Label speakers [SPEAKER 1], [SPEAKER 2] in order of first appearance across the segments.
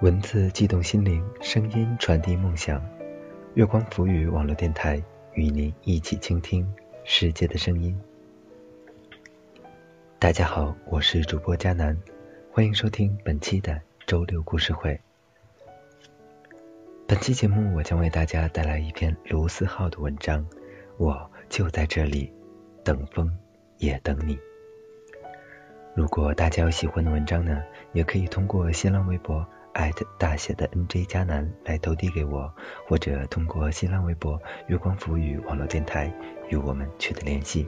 [SPEAKER 1] 文字激动心灵，声音传递梦想。月光浮语网络电台与您一起倾听世界的声音。大家好，我是主播佳楠，欢迎收听本期的周六故事会。本期节目我将为大家带来一篇卢思浩的文章，我就在这里，等风也等你。如果大家有喜欢的文章呢，也可以通过新浪微博。艾特大写的 NJ 加南来投递给我，或者通过新浪微博月光浮语网络电台与我们取得联系。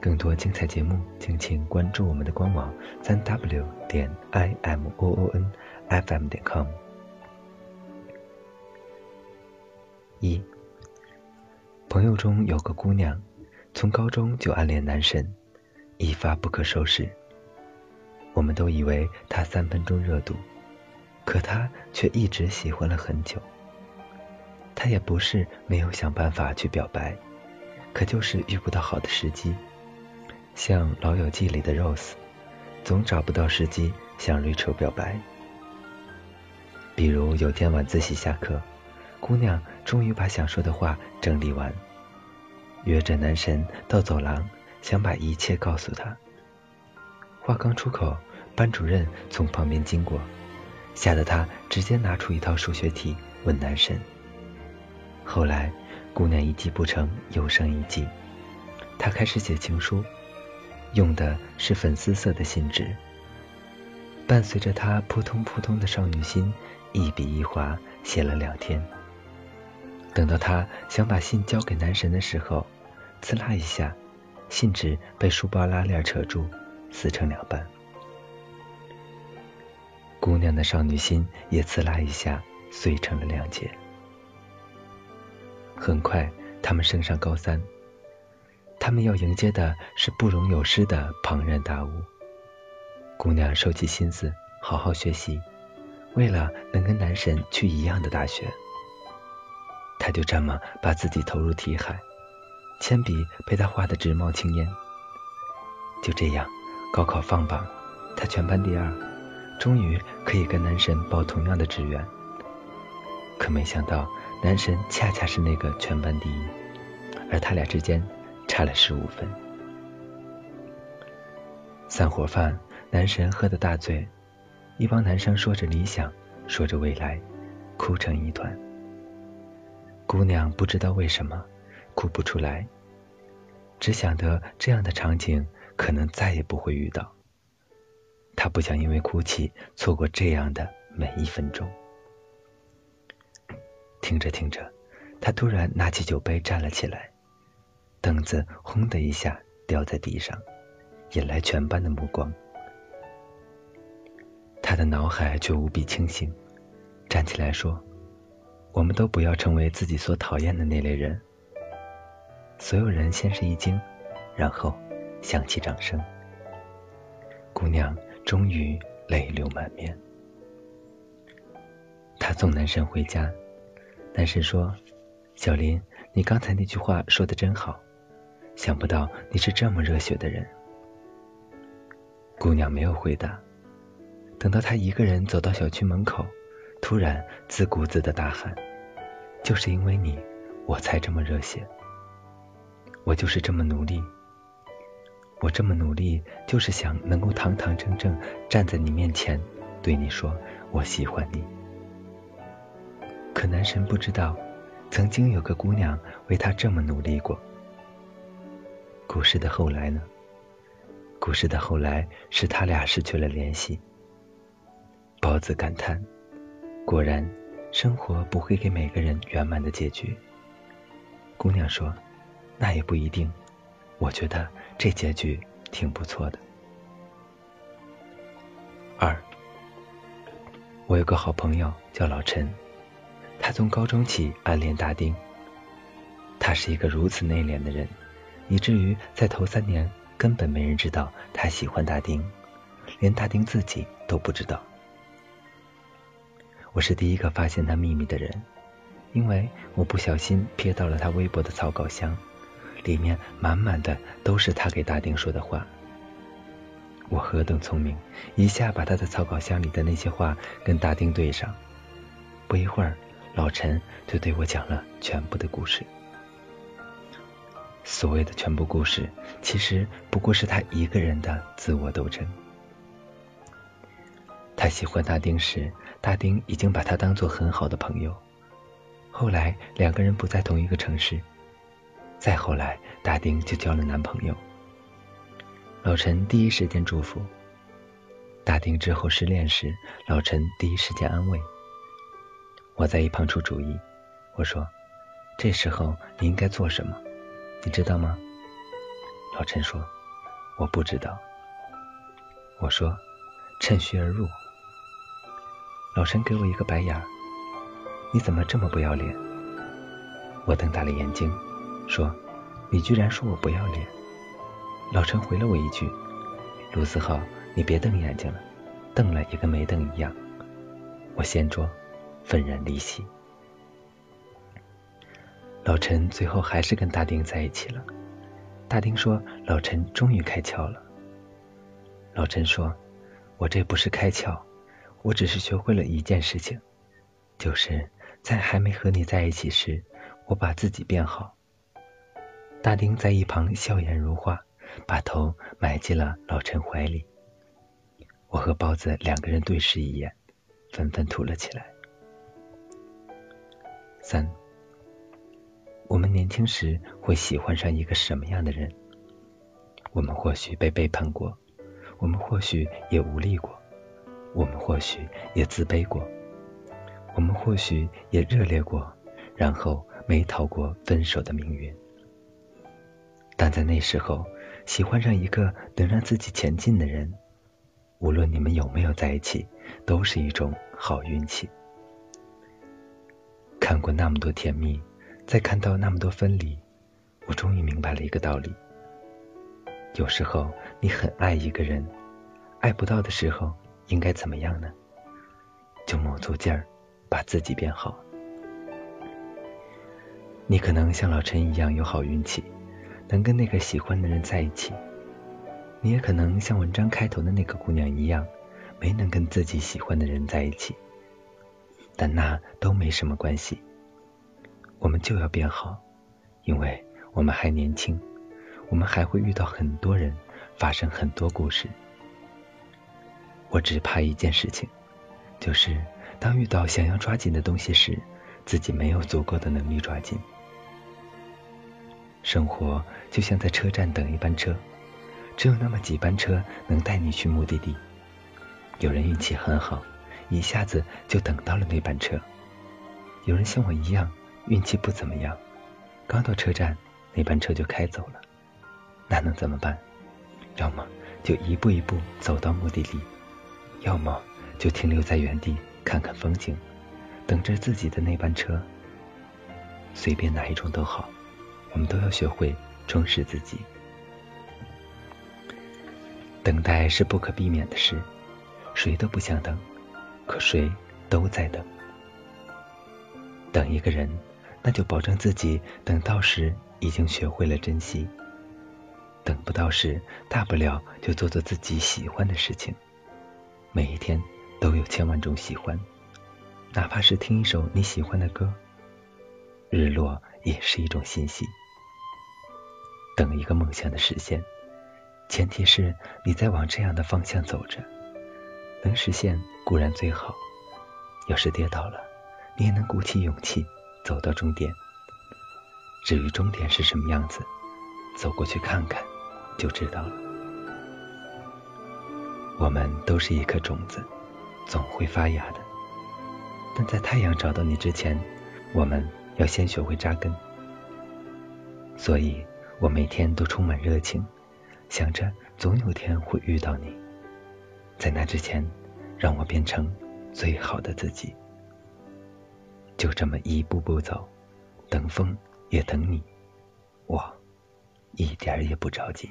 [SPEAKER 1] 更多精彩节目，敬请关注我们的官网三 W 点 I M O O N F M 点 com。一朋友中有个姑娘，从高中就暗恋男神，一发不可收拾。我们都以为她三分钟热度。可他却一直喜欢了很久。他也不是没有想办法去表白，可就是遇不到好的时机。像《老友记》里的 Rose，总找不到时机向 Rachel 表白。比如有天晚自习下课，姑娘终于把想说的话整理完，约着男神到走廊，想把一切告诉他。话刚出口，班主任从旁边经过。吓得他直接拿出一套数学题问男神。后来，姑娘一计不成，又生一计，她开始写情书，用的是粉丝色的信纸。伴随着她扑通扑通的少女心，一笔一划写了两天。等到她想把信交给男神的时候，刺啦一下，信纸被书包拉链扯住，撕成两半。姑娘的少女心也刺啦一下碎成了两截。很快，他们升上高三，他们要迎接的是不容有失的庞然大物。姑娘收起心思，好好学习，为了能跟男神去一样的大学，她就这么把自己投入题海，铅笔被她画得直冒青烟。就这样，高考放榜，她全班第二。终于可以跟男神报同样的志愿，可没想到男神恰恰是那个全班第一，而他俩之间差了十五分。散伙饭，男神喝得大醉，一帮男生说着理想，说着未来，哭成一团。姑娘不知道为什么哭不出来，只想得这样的场景可能再也不会遇到。他不想因为哭泣错过这样的每一分钟。听着听着，他突然拿起酒杯站了起来，凳子轰的一下掉在地上，引来全班的目光。他的脑海却无比清醒，站起来说：“我们都不要成为自己所讨厌的那类人。”所有人先是一惊，然后响起掌声。姑娘。终于泪流满面，他送男神回家。男神说：“小林，你刚才那句话说的真好，想不到你是这么热血的人。”姑娘没有回答。等到他一个人走到小区门口，突然自顾自的大喊：“就是因为你，我才这么热血，我就是这么努力。”我这么努力，就是想能够堂堂正正站在你面前，对你说我喜欢你。可男神不知道，曾经有个姑娘为他这么努力过。故事的后来呢？故事的后来是他俩失去了联系。包子感叹：果然，生活不会给每个人圆满的结局。姑娘说：那也不一定。我觉得这结局挺不错的。二，我有个好朋友叫老陈，他从高中起暗恋大丁。他是一个如此内敛的人，以至于在头三年根本没人知道他喜欢大丁，连大丁自己都不知道。我是第一个发现他秘密的人，因为我不小心瞥到了他微博的草稿箱，里面满满的都是他给大丁说的话。我何等聪明，一下把他的草稿箱里的那些话跟大丁对上。不一会儿，老陈就对我讲了全部的故事。所谓的全部故事，其实不过是他一个人的自我斗争。他喜欢大丁时，大丁已经把他当做很好的朋友。后来两个人不在同一个城市，再后来，大丁就交了男朋友。老陈第一时间祝福大丁之后失恋时，老陈第一时间安慰。我在一旁出主意，我说：“这时候你应该做什么？你知道吗？”老陈说：“我不知道。”我说：“趁虚而入。”老陈给我一个白眼：“你怎么这么不要脸？”我瞪大了眼睛说：“你居然说我不要脸！”老陈回了我一句：“卢思浩，你别瞪眼睛了，瞪了也跟没瞪一样。”我掀桌，愤然离席。老陈最后还是跟大丁在一起了。大丁说：“老陈终于开窍了。”老陈说：“我这不是开窍，我只是学会了一件事情，就是在还没和你在一起时，我把自己变好。”大丁在一旁笑颜如花。把头埋进了老陈怀里，我和包子两个人对视一眼，纷纷吐了起来。三，我们年轻时会喜欢上一个什么样的人？我们或许被背叛过，我们或许也无力过，我们或许也自卑过，我们或许也热烈过，然后没逃过分手的命运。但在那时候。喜欢上一个能让自己前进的人，无论你们有没有在一起，都是一种好运气。看过那么多甜蜜，再看到那么多分离，我终于明白了一个道理：有时候你很爱一个人，爱不到的时候应该怎么样呢？就卯足劲儿把自己变好。你可能像老陈一样有好运气。能跟那个喜欢的人在一起，你也可能像文章开头的那个姑娘一样，没能跟自己喜欢的人在一起。但那都没什么关系，我们就要变好，因为我们还年轻，我们还会遇到很多人，发生很多故事。我只怕一件事情，就是当遇到想要抓紧的东西时，自己没有足够的能力抓紧。生活就像在车站等一班车，只有那么几班车能带你去目的地。有人运气很好，一下子就等到了那班车；有人像我一样运气不怎么样，刚到车站那班车就开走了。那能怎么办？要么就一步一步走到目的地，要么就停留在原地看看风景，等着自己的那班车。随便哪一种都好。我们都要学会充实自己。等待是不可避免的事，谁都不想等，可谁都在等。等一个人，那就保证自己等到时已经学会了珍惜。等不到时，大不了就做做自己喜欢的事情。每一天都有千万种喜欢，哪怕是听一首你喜欢的歌，日落也是一种欣喜。等一个梦想的实现，前提是你在往这样的方向走着，能实现固然最好。要是跌倒了，你也能鼓起勇气走到终点。至于终点是什么样子，走过去看看就知道了。我们都是一颗种子，总会发芽的。但在太阳找到你之前，我们要先学会扎根。所以。我每天都充满热情，想着总有天会遇到你。在那之前，让我变成最好的自己。就这么一步步走，等风也等你，我一点也不着急。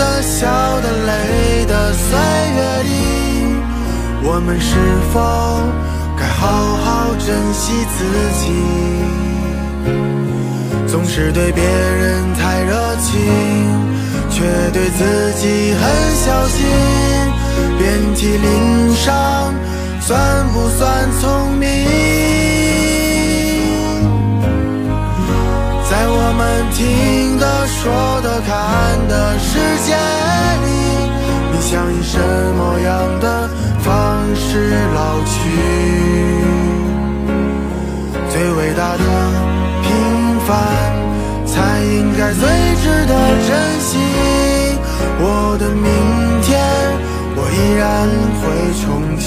[SPEAKER 2] 的、笑的、累的岁月里，我们是否该好好珍惜自己？总是对别人太热情，却对自己很小心。遍体鳞伤，算不算聪明？在我们听的、说的、看的世界里，你想以什么样的方式老去？最伟大的平凡，才应该最值得珍惜。我的明天，我依然会重启。